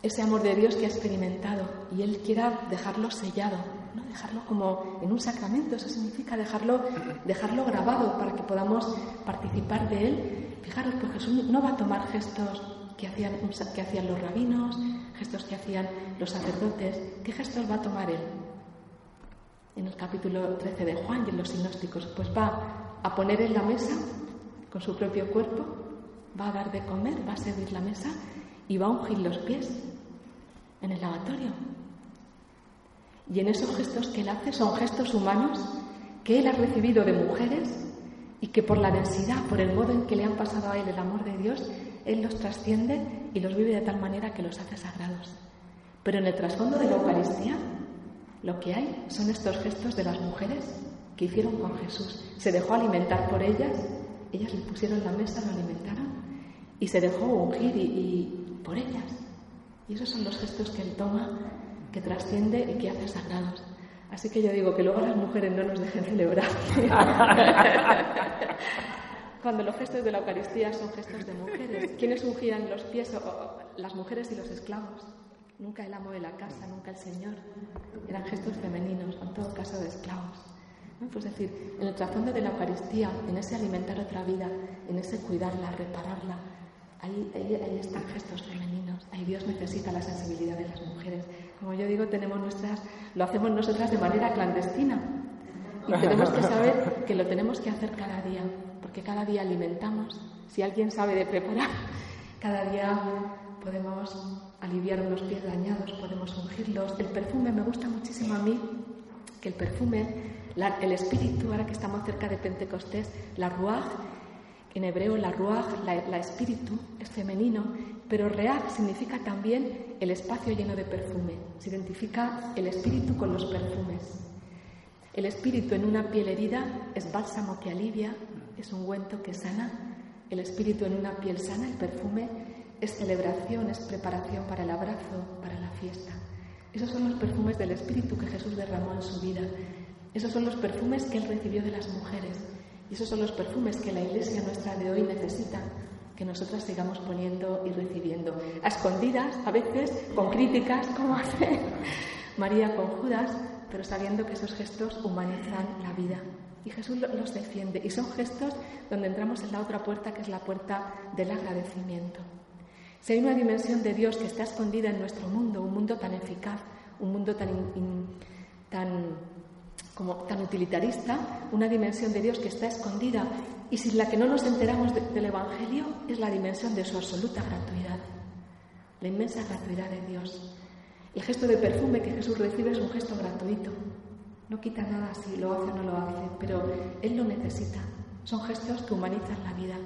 ese amor de Dios que ha experimentado y él quiera dejarlo sellado dejarlo como en un sacramento, eso significa dejarlo, dejarlo grabado para que podamos participar de él. Fijaros, pues Jesús no va a tomar gestos que hacían, que hacían los rabinos, gestos que hacían los sacerdotes. ¿Qué gestos va a tomar él? En el capítulo 13 de Juan y en los sinósticos, pues va a poner en la mesa con su propio cuerpo, va a dar de comer, va a servir la mesa y va a ungir los pies en el lavatorio. Y en esos gestos que él hace son gestos humanos que él ha recibido de mujeres y que por la densidad, por el modo en que le han pasado a él el amor de Dios, él los trasciende y los vive de tal manera que los hace sagrados. Pero en el trasfondo de la Eucaristía, lo que hay son estos gestos de las mujeres que hicieron con Jesús. Se dejó alimentar por ellas, ellas le pusieron la mesa, lo alimentaron y se dejó ungir y, por ellas. Y esos son los gestos que él toma, que trasciende y que hace sagrados. Así que yo digo que luego las mujeres no nos dejen celebrar. Cuando los gestos de la Eucaristía son gestos de mujeres. ¿Quiénes ungían los pies? las mujeres y los esclavos. Nunca el amo de la casa, nunca el Señor. Eran gestos femeninos, en todo caso de esclavos. Pues decir, en el trasfondo de la Eucaristía, en ese alimentar otra vida, en ese cuidarla, repararla, ahí, ahí, están gestos femeninos. Ahí Dios necesita la sensibilidad de las mujeres. Como yo digo, tenemos nuestras, lo hacemos nosotras de manera clandestina. Y tenemos que saber que lo tenemos que hacer cada día, porque cada día alimentamos. Si alguien sabe de preparar, cada día podemos aliviar unos pies dañados, podemos ungirlos. El perfume me gusta muchísimo a mí, que el perfume el espíritu, ahora que estamos cerca de Pentecostés, la ruaj, en hebreo la ruaj, la, espíritu, es femenino, pero reaj significa también el espacio lleno de perfume. Se identifica el espíritu con los perfumes. El espíritu en una piel herida es bálsamo que alivia, es un ungüento que sana. El espíritu en una piel sana, el perfume, es celebración, es preparación para el abrazo, para la fiesta. Esos son los perfumes del espíritu que Jesús derramó en su vida esos son los perfumes que Él recibió de las mujeres. Y esos son los perfumes que la iglesia nuestra de hoy necesita que nosotras sigamos poniendo y recibiendo. A escondidas, a veces, con críticas, como hace María con Judas, pero sabiendo que esos gestos humanizan la vida. Y Jesús los defiende. Y son gestos donde entramos en la otra puerta, que es la puerta del agradecimiento. Si hay una dimensión de Dios que está escondida en nuestro mundo, un mundo tan eficaz, un mundo tan, tan como tan utilitarista, una dimensión de Dios que está escondida y sin la que no nos enteramos del Evangelio es la dimensión de su absoluta gratuidad, la inmensa gratuidad de Dios. El gesto de perfume que Jesús recibe es un gesto gratuito. No quita nada si lo hace o no lo hace, pero Él lo necesita. Son gestos que humanizan la vida.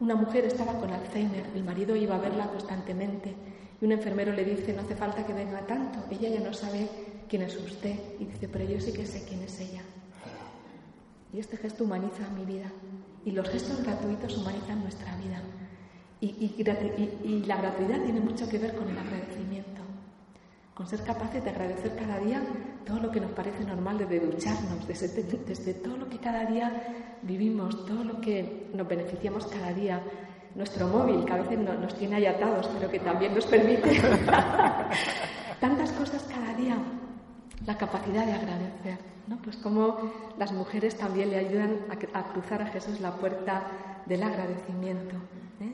Una mujer estaba con Alzheimer, el marido iba a verla constantemente y un enfermero le dice, no hace falta que venga tanto, ella ya no sabe quién es usted. Y dice, pero yo sí que sé quién es ella. Y este gesto humaniza mi vida. Y los gestos gratuitos humanizan nuestra vida. Y, la gratuidad tiene mucho que ver con el agradecimiento. Con ser capaces de agradecer cada día todo lo que nos parece normal, desde ducharnos, desde, desde todo lo que cada día vivimos, todo lo que nos beneficiamos cada día, nuestro móvil, que a veces nos tiene ahí atados, pero que también nos permite tantas cosas cada día la capacidad de agradecer, ¿no? Pues como las mujeres también le ayudan a, cruzar a Jesús la puerta del agradecimiento. ¿eh?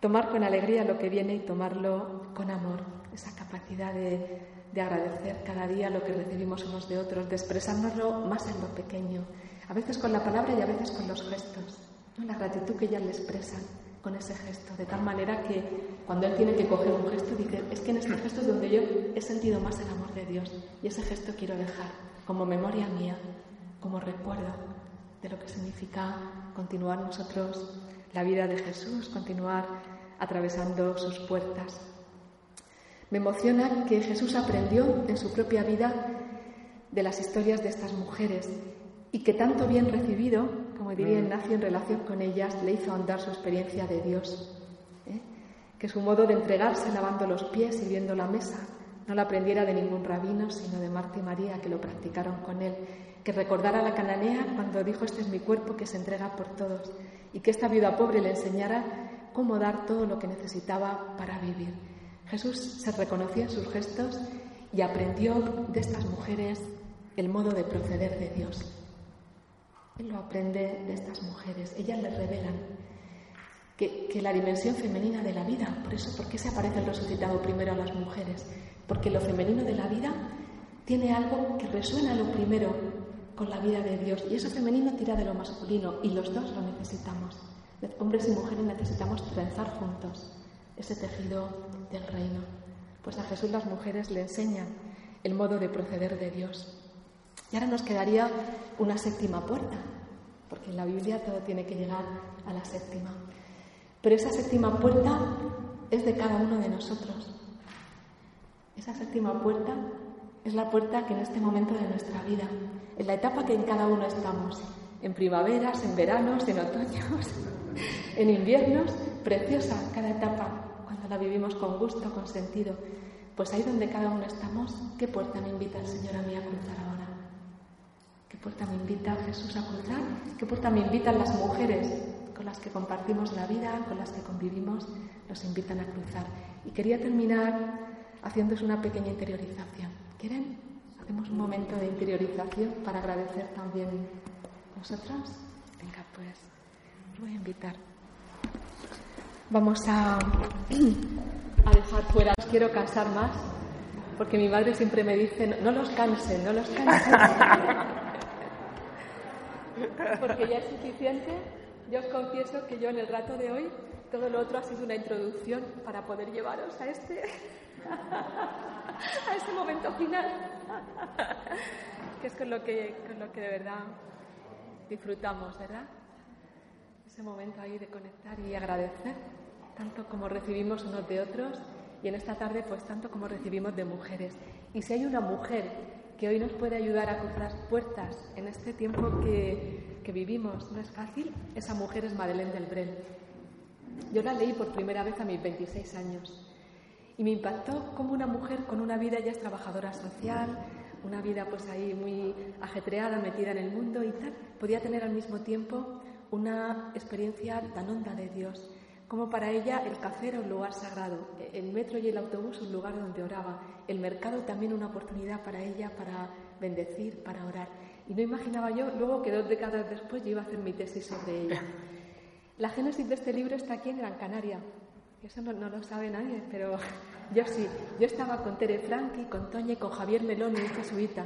Tomar con alegría lo que viene y tomarlo con amor, esa capacidad de, agradecer cada día lo que recibimos unos de otros, de expresárnoslo más en lo pequeño, a veces con la palabra y a veces con los gestos, la gratitud que ellas le expresan con ese gesto, de tal manera que cuando él tiene que coger un gesto, dice, es que en este gesto es donde yo he sentido más el amor de Dios y ese gesto quiero dejar como memoria mía, como recuerdo de lo que significa continuar nosotros la vida de Jesús, continuar atravesando sus puertas. Me emociona que Jesús aprendió en su propia vida de las historias de estas mujeres y que tanto bien recibido, como diría mm. Ignacio en relación con ellas, le hizo andar su experiencia de Dios. ¿eh? Que su modo de entregarse lavando los pies y viendo la mesa no la aprendiera de ningún rabino, sino de Marta y María, que lo practicaron con él. Que recordara la cananea cuando dijo, este es mi cuerpo que se entrega por todos. Y que esta viuda pobre le enseñara cómo dar todo lo que necesitaba para vivir. Jesús se reconoció en sus gestos y aprendió de estas mujeres el modo de proceder de Dios. Él lo aprende de estas mujeres. Ellas le revelan que, la dimensión femenina de la vida, por eso, ¿por qué se aparece el resucitado primero a las mujeres? Porque lo femenino de la vida tiene algo que resuena lo primero con la vida de Dios. Y eso femenino tira de lo masculino y los dos lo necesitamos. Hombres y mujeres necesitamos trenzar juntos ese tejido del reino. Pues a Jesús las mujeres le enseñan el modo de proceder de Dios. Y ahora nos quedaría una séptima puerta, porque en la Biblia todo tiene que llegar a la séptima. Pero esa séptima puerta es de cada uno de nosotros. Esa séptima puerta es la puerta que en este momento de nuestra vida, en la etapa que en cada uno estamos, en primaveras, en veranos, en otoños, en inviernos, preciosa cada etapa, cuando la vivimos con gusto, con sentido. Pues ahí donde cada uno estamos, ¿qué puerta me invita el Señor a mí a cruzar ahora? ¿Qué puerta me invita Jesús a cruzar? ¿Qué puerta me invitan las mujeres con las que compartimos la vida, con las que convivimos, nos invitan a cruzar? Y quería terminar haciéndose una pequeña interiorización. ¿Quieren? Hacemos un momento de interiorización para agradecer también vosotros. Venga, pues, os voy a invitar. Vamos a, a dejar fuera, os quiero cansar más, porque mi madre siempre me dice, no, los cansen, no los cansen. porque ya es suficiente. Yo os confieso que yo en el rato de hoy, todo lo otro ha sido una introducción para poder llevaros a este a ese momento final, que es con lo que, con lo que de verdad disfrutamos, ¿verdad? Ese momento ahí de conectar y agradecer, tanto como recibimos unos de otros, y en esta tarde, pues tanto como recibimos de mujeres. Y si hay una mujer que hoy nos puede ayudar a cruzar puertas en este tiempo que, que vivimos, no es fácil, esa mujer es Madeleine del Brel. Yo la leí por primera vez a mis 26 años y me impactó como una mujer con una vida ya es trabajadora social, una vida pues ahí muy ajetreada, metida en el mundo y tal, podía tener al mismo tiempo una experiencia tan honda de Dios, como para ella el café era un lugar sagrado, el metro y el autobús un lugar donde oraba, el mercado también una oportunidad para ella para bendecir, para orar. Y no imaginaba yo, luego que dos décadas después yo iba a hacer mi tesis sobre ella. La génesis de este libro está aquí en Gran Canaria, eso no, lo sabe nadie, pero yo sí. Yo estaba con Tere Franchi, con Toña y con Javier Meloni, un jesuita,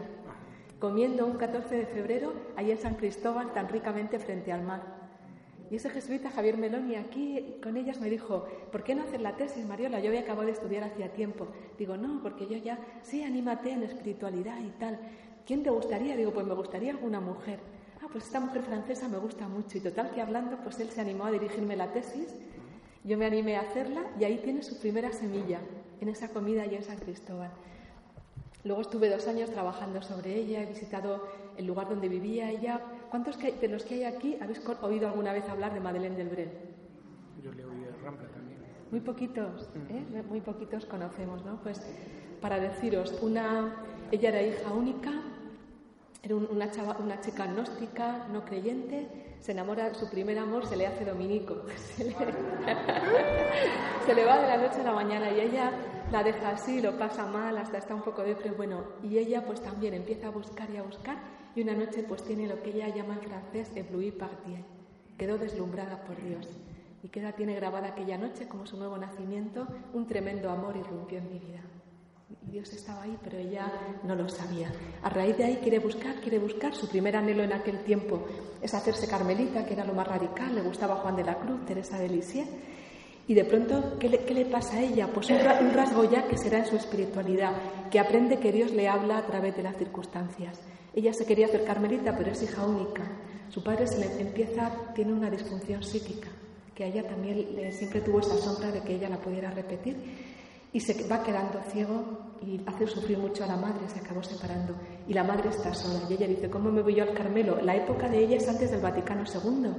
comiendo un 14 de febrero ahí en San Cristóbal, tan ricamente frente al mar. Y ese jesuita, Javier Meloni, aquí con ellas me dijo, ¿por qué no hacer la tesis, Mariola? Yo había acabado de estudiar hacía tiempo. Digo, no, porque yo ya, sí, anímate en espiritualidad y tal. ¿Quién te gustaría? Digo, pues me gustaría alguna mujer. Ah, pues esta mujer francesa me gusta mucho. Y total que hablando, pues él se animó a dirigirme la tesis yo me animé a hacerla y ahí tiene su primera semilla, en esa comida allí en San Cristóbal. Luego estuve dos años trabajando sobre ella, he visitado el lugar donde vivía ella. ¿Cuántos de los que hay aquí habéis oído alguna vez hablar de Madeleine del Brel? Yo le oído de Rampla también. Muy poquitos, ¿eh? muy poquitos conocemos, ¿no? Pues para deciros, una, ella era hija única, era una, chava, una chica gnóstica, no creyente, se enamora, su primer amor se le hace dominico, se le, va de la noche a la mañana y ella la deja así, lo pasa mal, hasta está un poco depre, bueno, y ella pues también empieza a buscar y a buscar y una noche pues tiene lo que ella llama en francés ébloui par quedó deslumbrada por Dios y queda, tiene grabada aquella noche como su nuevo nacimiento, un tremendo amor irrumpió en mi vida. Dios estaba ahí, pero ella no lo sabía. A raíz de ahí quiere buscar, quiere buscar. Su primer anhelo en aquel tiempo es hacerse carmelita, que era lo más radical. Le gustaba Juan de la Cruz, Teresa de Lisieux. Y de pronto, ¿qué le, pasa a ella? Pues un, rasgo ya que será en su espiritualidad, que aprende que Dios le habla a través de las circunstancias. Ella se quería hacer carmelita, pero es hija única. Su padre se empieza, tiene una disfunción psíquica, que ella también siempre tuvo esa sombra de que ella la pudiera repetir y se va quedando ciego y hace sufrir mucho a la madre, se acabó separando. Y la madre está sola. Y ella dice, ¿cómo me voy yo al Carmelo? La época de ella es antes del Vaticano II.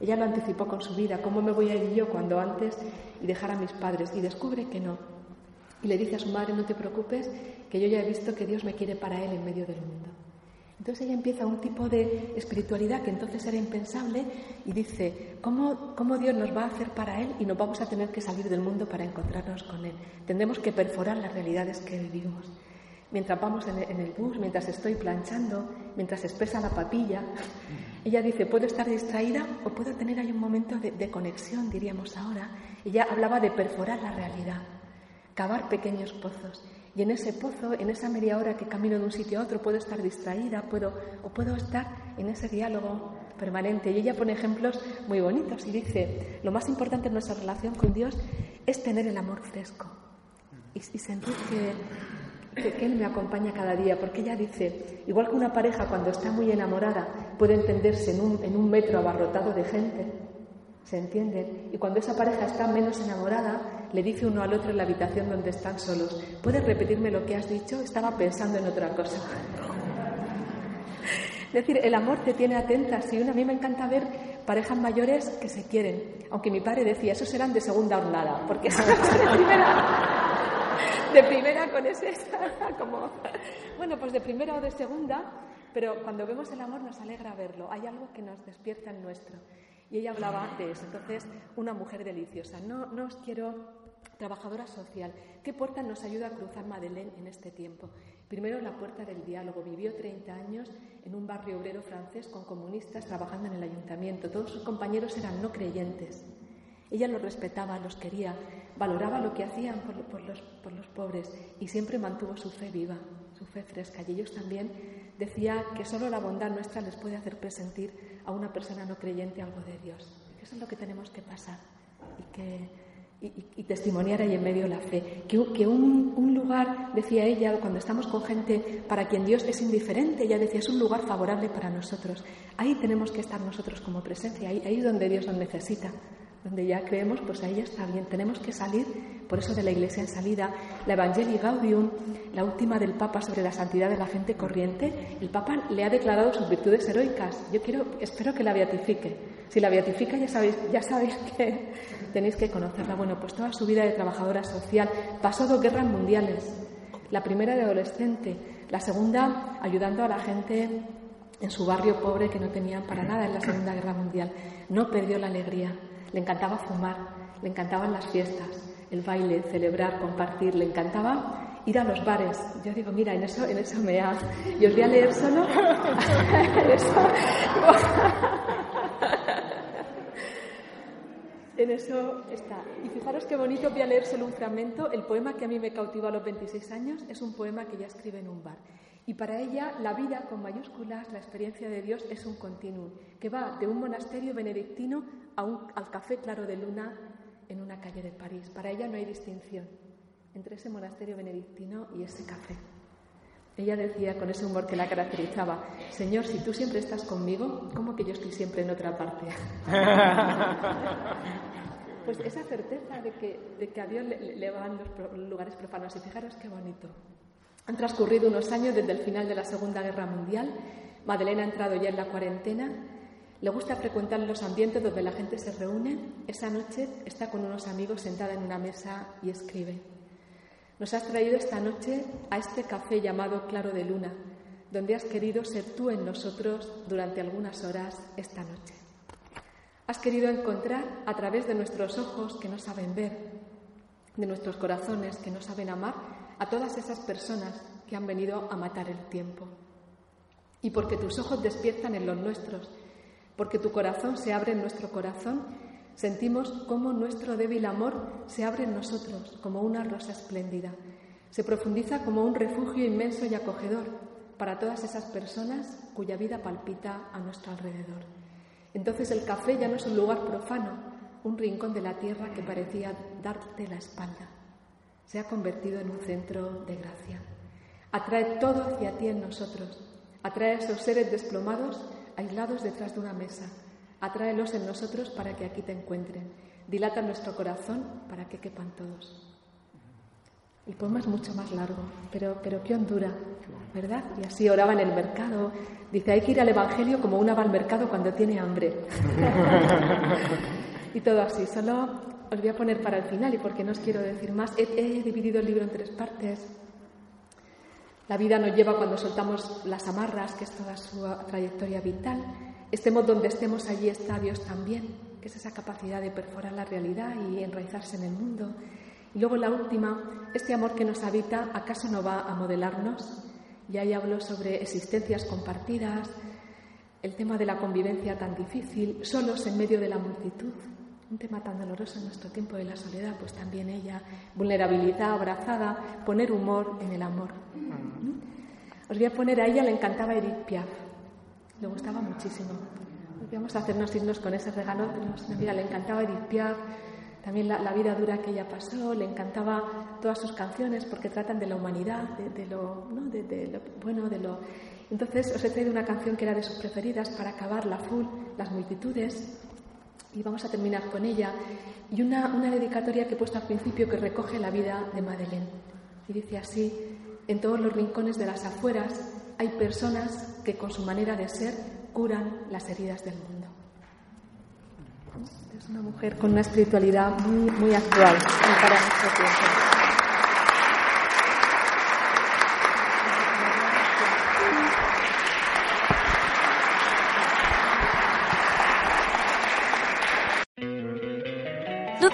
Ella lo anticipó con su vida. ¿Cómo me voy a ir yo cuando antes y dejar a mis padres? Y descubre que no. Y le dice a su madre, no te preocupes, que yo ya he visto que Dios me quiere para él en medio del mundo. Entonces ella empieza un tipo de espiritualidad que entonces era impensable y dice, ¿cómo, ¿cómo, Dios nos va a hacer para Él y nos vamos a tener que salir del mundo para encontrarnos con Él? Tendremos que perforar las realidades que vivimos. Mientras vamos en el bus, mientras estoy planchando, mientras expresa la papilla, ella dice, puedo estar distraída o puedo tener ahí un momento de, de conexión, diríamos ahora. Ella hablaba de perforar la realidad, cavar pequeños pozos. Y en ese pozo, en esa media hora que camino de un sitio a otro, puedo estar distraída, puedo, o puedo estar en ese diálogo permanente. Y ella pone ejemplos muy bonitos y dice, lo más importante en nuestra relación con Dios es tener el amor fresco y, sentir que, que, Él me acompaña cada día, porque ella dice, igual que una pareja cuando está muy enamorada puede entenderse en un, en un metro abarrotado de gente, ¿se entienden? Y cuando esa pareja está menos enamorada, le dice uno al otro en la habitación donde están solos, ¿puedes repetirme lo que has dicho? Estaba pensando en otra cosa. Es decir, el amor te tiene atenta. Si a mí me encanta ver parejas mayores que se quieren. Aunque mi padre decía, esos serán de segunda hornada, porque de primera, de primera con ese como, bueno, pues de primera o de segunda, pero cuando vemos el amor nos alegra verlo. Hay algo que nos despierta en nuestro. Y ella hablaba de eso. Entonces, una mujer deliciosa. No, no os quiero trabajadora social. ¿Qué puerta nos ayuda a cruzar Madeleine en este tiempo? Primero, la puerta del diálogo. Vivió 30 años en un barrio obrero francés con comunistas trabajando en el ayuntamiento. Todos sus compañeros eran no creyentes. Ella los respetaba, los quería, valoraba lo que hacían por, los, por los pobres y siempre mantuvo su fe viva, su fe fresca. Y ellos también decía que solo la bondad nuestra les puede hacer presentir a una persona no creyente algo de Dios. Eso es lo que tenemos que pasar y que y, testimoniar ahí en medio la fe. Que, un, un, lugar, decía ella, cuando estamos con gente para quien Dios es indiferente, ella decía, es un lugar favorable para nosotros. Ahí tenemos que estar nosotros como presencia, ahí, ahí es donde Dios nos necesita donde ya creemos, pues ahí ya está bien. Tenemos que salir, por eso de la Iglesia en salida, la Evangelii Gaudium, la última del Papa sobre la santidad de la gente corriente, el Papa le ha declarado sus virtudes heroicas. Yo quiero, espero que la beatifique. Si la beatifica, ya sabéis, ya sabéis que tenéis que conocerla. Bueno, pues toda su vida de trabajadora social, pasó dos guerras mundiales. La primera de adolescente, la segunda ayudando a la gente en su barrio pobre que no tenían para nada en la Segunda Guerra Mundial. No perdió la alegría le encantaba fumar, le encantaban las fiestas, el baile, celebrar, compartir, le encantaba ir a los bares. Yo digo, mira, en eso, en eso me ha... Y os voy a leer solo... en eso está. Y fijaros qué bonito, voy a leer solo un fragmento. El poema que a mí me cautivó a los 26 años es un poema que ella escribe en un bar. Y para ella, la vida con mayúsculas, la experiencia de Dios, es un continuum, que va de un monasterio benedictino a un, al café claro de luna en una calle de París. Para ella no hay distinción entre ese monasterio benedictino y ese café. Ella decía con ese humor que la caracterizaba, Señor, si tú siempre estás conmigo, ¿cómo que yo estoy siempre en otra parte? pues esa certeza de que, de que a Dios le, le van los lugares profanos. Y fijaros qué bonito. Han transcurrido unos años desde el final de la Segunda Guerra Mundial. Madeleine ha entrado ya en la cuarentena. Le gusta frecuentar los ambientes donde la gente se reúne. Esa noche está con unos amigos sentada en una mesa y escribe. Nos has traído esta noche a este café llamado Claro de Luna, donde has querido ser tú en nosotros durante algunas horas esta noche. Has querido encontrar a través de nuestros ojos que no saben ver, de nuestros corazones que no saben amar, a todas esas personas que han venido a matar el tiempo. Y porque tus ojos despiertan en los nuestros, porque tu corazón se abre en nuestro corazón, sentimos cómo nuestro débil amor se abre en nosotros como una rosa espléndida. Se profundiza como un refugio inmenso y acogedor para todas esas personas cuya vida palpita a nuestro alrededor. Entonces el café ya no es un lugar profano, un rincón de la tierra que parecía darte la espalda se ha convertido en un centro de gracia. Atrae todo hacia ti en nosotros. Atrae a esos seres desplomados, aislados detrás de una mesa. Atráelos en nosotros para que aquí te encuentren. Dilata nuestro corazón para que quepan todos. El poema es mucho más largo, pero, pero qué hondura, ¿verdad? Y así oraba en el mercado. Dice, hay que ir al Evangelio como una va al mercado cuando tiene hambre. y todo así. Solo os voy a poner para el final y porque no os quiero decir más, he, dividido el libro en tres partes. La vida nos lleva cuando soltamos las amarras, que es toda su trayectoria vital. Estemos donde estemos, allí está Dios también, que es esa capacidad de perforar la realidad y enraizarse en el mundo. Y luego la última, este amor que nos habita, ¿acaso no va a modelarnos? Y ahí hablo sobre existencias compartidas, el tema de la convivencia tan difícil, solos en medio de la multitud, un tema tan doloroso en nuestro tiempo de la soledad, pues también ella, vulnerabilidad, abrazada, poner humor en el amor. Os voy a poner a ella, le encantaba Edith Piaf, le gustaba muchísimo. Vamos a hacernos irnos con ese regalo. Mira, le encantaba Edith Piaf, también la, vida dura que ella pasó, le encantaba todas sus canciones porque tratan de la humanidad, de, lo, ¿no? de, lo, bueno, de lo... Entonces os he traído una canción que era de sus preferidas para acabar la full, Las multitudes, y vamos a terminar con ella. Y una, una dedicatoria que he puesto al principio que recoge la vida de Madeleine. Y dice así, en todos los rincones de las afueras hay personas que con su manera de ser curan las heridas del mundo. Es una mujer con una espiritualidad muy, muy actual para nuestro tiempo.